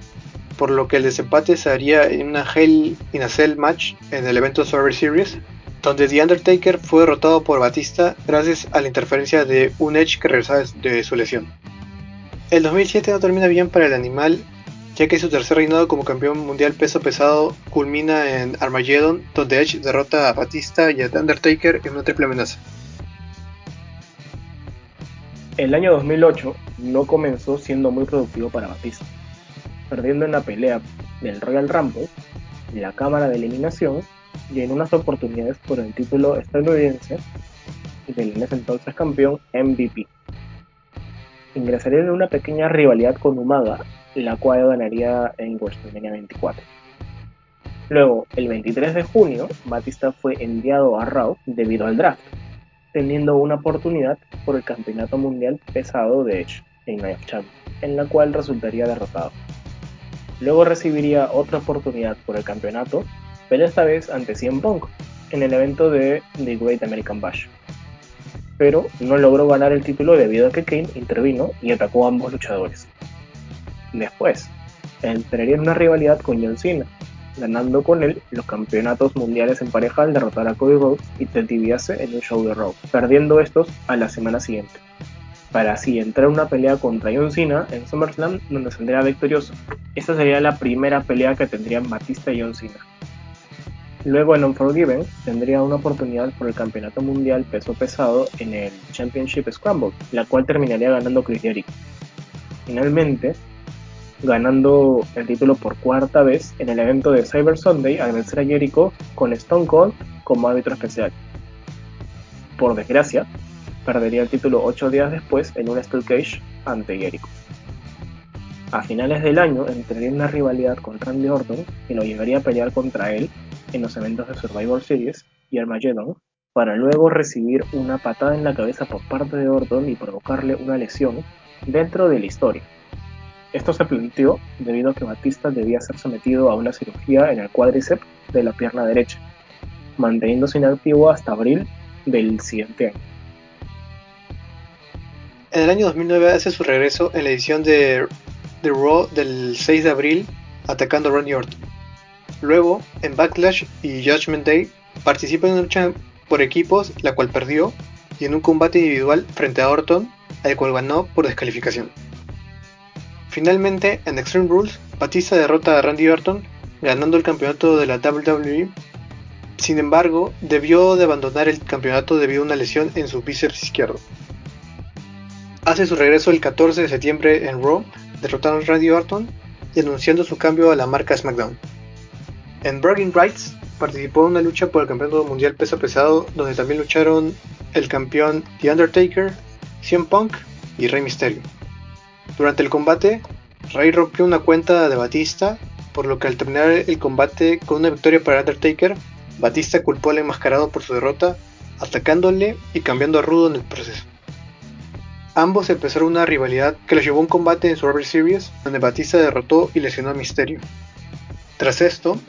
por lo que el desempate se haría en una Hell in a Cell match en el evento Survivor Series, donde The Undertaker fue derrotado por Batista gracias a la interferencia de un Edge que regresaba de su lesión. El 2007 no termina bien para el animal, ya que su tercer reinado como campeón mundial peso pesado culmina en Armageddon, donde Edge derrota a Batista y a The Undertaker en una triple amenaza. El año 2008 no comenzó siendo muy productivo para Batista, perdiendo en la pelea del Royal Rumble, la cámara de eliminación y en unas oportunidades por el título estadounidense del en ese entonces campeón MVP. Ingresaría en una pequeña rivalidad con Umaga, la cual ganaría en WrestleMania 24. Luego, el 23 de junio, Batista fue enviado a Raw debido al draft, teniendo una oportunidad por el campeonato mundial pesado de Edge en Night of Champions, en la cual resultaría derrotado. Luego recibiría otra oportunidad por el campeonato esta vez ante CM Punk en el evento de The Great American Bash. Pero no logró ganar el título debido a que Kane intervino y atacó a ambos luchadores. Después, entraría en una rivalidad con John Cena, ganando con él los campeonatos mundiales en pareja al derrotar a Cody Rhodes y Ted en un show de Raw, perdiendo estos a la semana siguiente, para así entrar en una pelea contra John Cena en SummerSlam donde saldría victorioso. Esta sería la primera pelea que tendrían Batista y John Cena. Luego en Unforgiven tendría una oportunidad por el campeonato mundial peso pesado en el Championship Scramble, la cual terminaría ganando Chris Jericho. Finalmente, ganando el título por cuarta vez en el evento de Cyber Sunday al vencer a Jericho con Stone Cold como árbitro especial. Por desgracia, perdería el título ocho días después en un Steel Cage ante Jericho. A finales del año entraría en una rivalidad con Randy Orton y lo llevaría a pelear contra él en los eventos de Survivor Series y Armageddon, para luego recibir una patada en la cabeza por parte de Orton y provocarle una lesión dentro de la historia. Esto se planteó debido a que Batista debía ser sometido a una cirugía en el cuádriceps de la pierna derecha, manteniéndose inactivo hasta abril del siguiente año. En el año 2009 hace su regreso en la edición de The Raw del 6 de abril, atacando a Randy Orton. Luego, en Backlash y Judgment Day, participa en una lucha por equipos, la cual perdió, y en un combate individual frente a Orton, al cual ganó por descalificación. Finalmente, en Extreme Rules, Batista derrota a Randy Orton, ganando el campeonato de la WWE. Sin embargo, debió de abandonar el campeonato debido a una lesión en su bíceps izquierdo. Hace su regreso el 14 de septiembre en Raw, derrotando a Randy Orton y anunciando su cambio a la marca SmackDown. En Bragging Rights participó en una lucha por el campeonato mundial peso pesado, donde también lucharon el campeón The Undertaker, CM Punk y Rey Mysterio. Durante el combate, Rey rompió una cuenta de Batista, por lo que al terminar el combate con una victoria para Undertaker, Batista culpó al enmascarado por su derrota atacándole y cambiando a Rudo en el proceso. Ambos empezaron una rivalidad que los llevó a un combate en Survivor Series, donde Batista derrotó y lesionó a Misterio. Tras esto,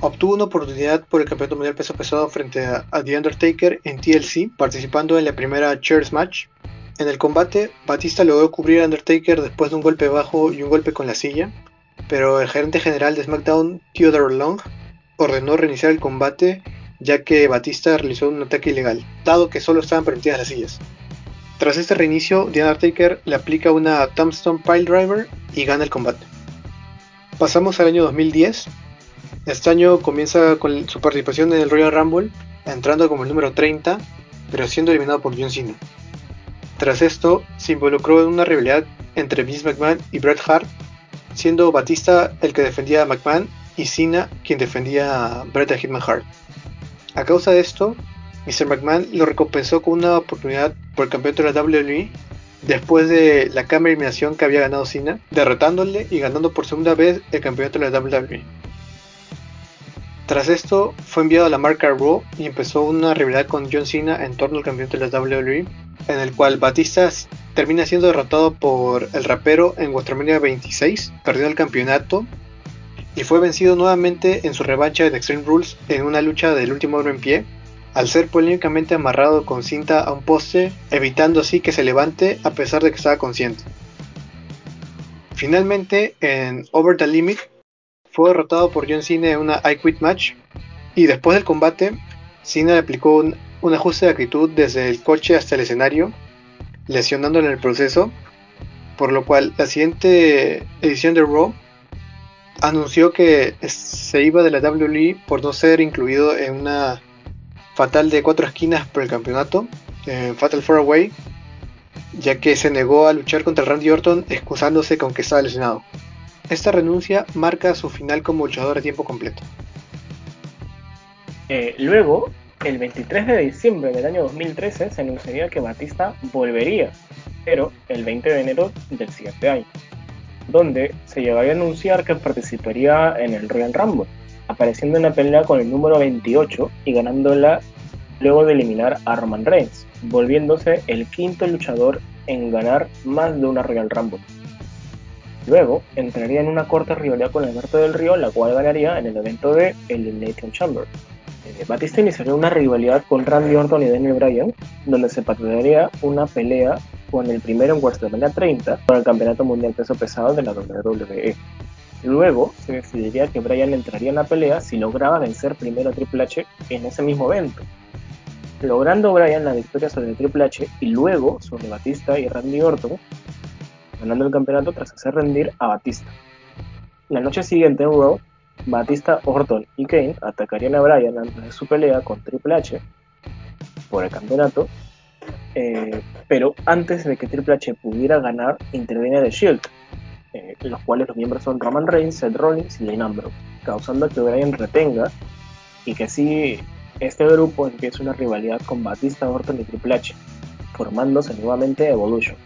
obtuvo una oportunidad por el campeonato mundial peso pesado frente a, The Undertaker en TLC, participando en la primera Chairs Match. En el combate, Batista logró cubrir a Undertaker después de un golpe bajo y un golpe con la silla, pero el gerente general de SmackDown, Theodore Long, ordenó reiniciar el combate ya que Batista realizó un ataque ilegal, dado que solo estaban permitidas las sillas. Tras este reinicio, The Undertaker le aplica una Tombstone Pile Driver y gana el combate. Pasamos al año 2010. Este año comienza con su participación en el Royal Rumble, entrando como el número 30, pero siendo eliminado por John Cena. Tras esto, se involucró en una rivalidad entre Vince McMahon y Bret Hart, siendo Batista el que defendía a McMahon y Cena quien defendía a Bret Hitman Hart. A causa de esto, Mr. McMahon lo recompensó con una oportunidad por el campeonato de la WWE después de la cámara eliminación que había ganado Cena, derrotándole y ganando por segunda vez el campeonato de la WWE. Tras esto, fue enviado a la marca Raw y empezó una rivalidad con John Cena en torno al campeonato de la WWE, en el cual Batista termina siendo derrotado por el rapero en WrestleMania 26, perdió el campeonato y fue vencido nuevamente en su revancha de Extreme Rules en una lucha del último hombre en pie, al ser polémicamente amarrado con cinta a un poste, evitando así que se levante a pesar de que estaba consciente. Finalmente, en Over the Limit, fue derrotado por John Cena en una I Quit match, y después del combate, Cena le aplicó un, ajuste de actitud desde el coche hasta el escenario, lesionándole en el proceso, por lo cual la siguiente edición de Raw anunció que se iba de la WWE por no ser incluido en una fatal de cuatro esquinas por el campeonato, en Fatal 4 Away, ya que se negó a luchar contra Randy Orton excusándose con que estaba lesionado. Esta renuncia marca su final como luchador a tiempo completo. Eh, luego, el 23 de diciembre del año 2013 se anunciaría que Batista volvería, pero el 20 de enero del siguiente año, donde se llegaría a anunciar que participaría en el Royal Rumble apareciendo en la pelea con el número 28 y ganándola luego de eliminar a Roman Reigns, volviéndose el quinto luchador en ganar más de una Royal Rumble. Luego entraría en una corta rivalidad con Alberto del Río, la cual ganaría en el evento de Elimination Chamber. Eh, Batista iniciaría una rivalidad con Randy Orton y Daniel Bryan, donde se patrocinaría una pelea con el primero en WrestleMania 30 por el Campeonato Mundial Peso Pesado de la WWE. Luego se decidiría que Bryan entraría en la pelea si lograba vencer primero a Triple H en ese mismo evento, logrando Bryan la victoria sobre Triple H y luego sobre Batista y Randy Orton, ganando el campeonato tras hacer rendir a Batista. La noche siguiente en Raw, Batista, Orton y Kane atacarían a Bryan antes de su pelea con Triple H por el campeonato, eh, pero antes de que Triple H pudiera ganar, intervenía The Shield, eh, los cuales los miembros son Roman Reigns, Seth Rollins y Dean Ambrose, causando que Bryan retenga y que así este grupo empiece una rivalidad con Batista, Orton y Triple H, formándose nuevamente Evolution.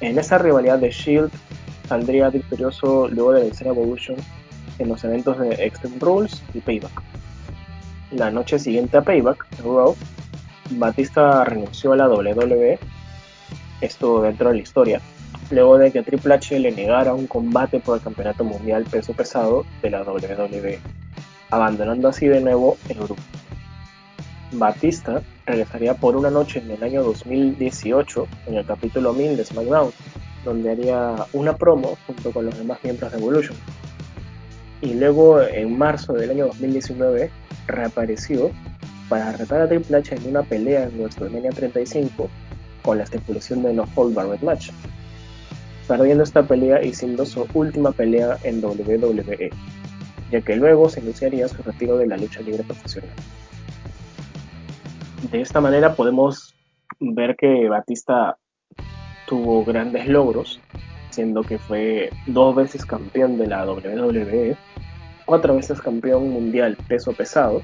En esa rivalidad de Shield saldría victorioso luego de vencer a Evolution en los eventos de Extreme Rules y Payback. La noche siguiente a Payback, Raw, Batista renunció a la WWE, esto dentro de la historia, luego de que Triple H le negara un combate por el Campeonato Mundial Peso Pesado de la WWE, abandonando así de nuevo el grupo. Batista regresaría por una noche en el año 2018 en el capítulo 1000 de SmackDown, donde haría una promo junto con los demás miembros de Evolution. Y luego en marzo del año 2019 reapareció para retar a Triple H en una pelea en WrestleMania 35 con la estipulación de No Hold Barred Match, perdiendo esta pelea y siendo su última pelea en WWE, ya que luego se iniciaría su retiro de la lucha libre profesional. De esta manera podemos ver que Batista tuvo grandes logros, siendo que fue dos veces campeón de la WWE, cuatro veces campeón mundial peso pesado,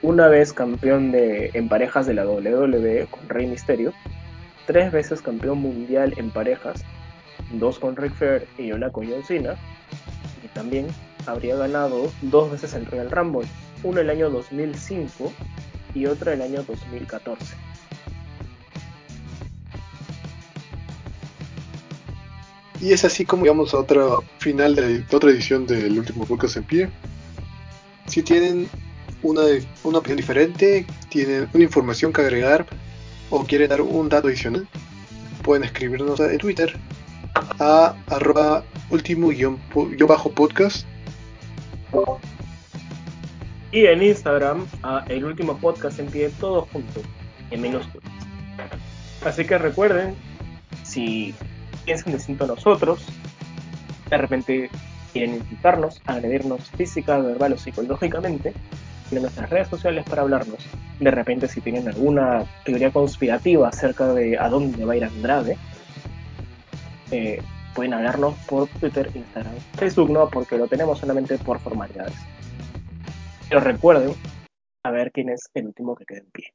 una vez campeón de, en parejas de la WWE con Rey Mysterio, tres veces campeón mundial en parejas dos con Ric Flair y una con John Cena, y también habría ganado dos veces el Royal Rumble, uno el año 2005 y otra el año 2014. Y es así como llegamos a otra final de, otra edición del último podcast en pie. Si tienen una, una opinión diferente, tienen una información que agregar o quieren dar un dato adicional, pueden escribirnos en Twitter a arroba último guion, podcast y en Instagram a el último podcast en pie todos juntos en minúsculas así que recuerden si piensan distinto a nosotros de repente quieren insultarnos agredirnos física verbal o psicológicamente en nuestras redes sociales para hablarnos de repente si tienen alguna teoría conspirativa acerca de a dónde va a ir Andrade eh, pueden hablarnos por Twitter, Instagram, Facebook no, porque lo tenemos solamente por formalidades. Pero recuerden a ver quién es el último que quede en pie.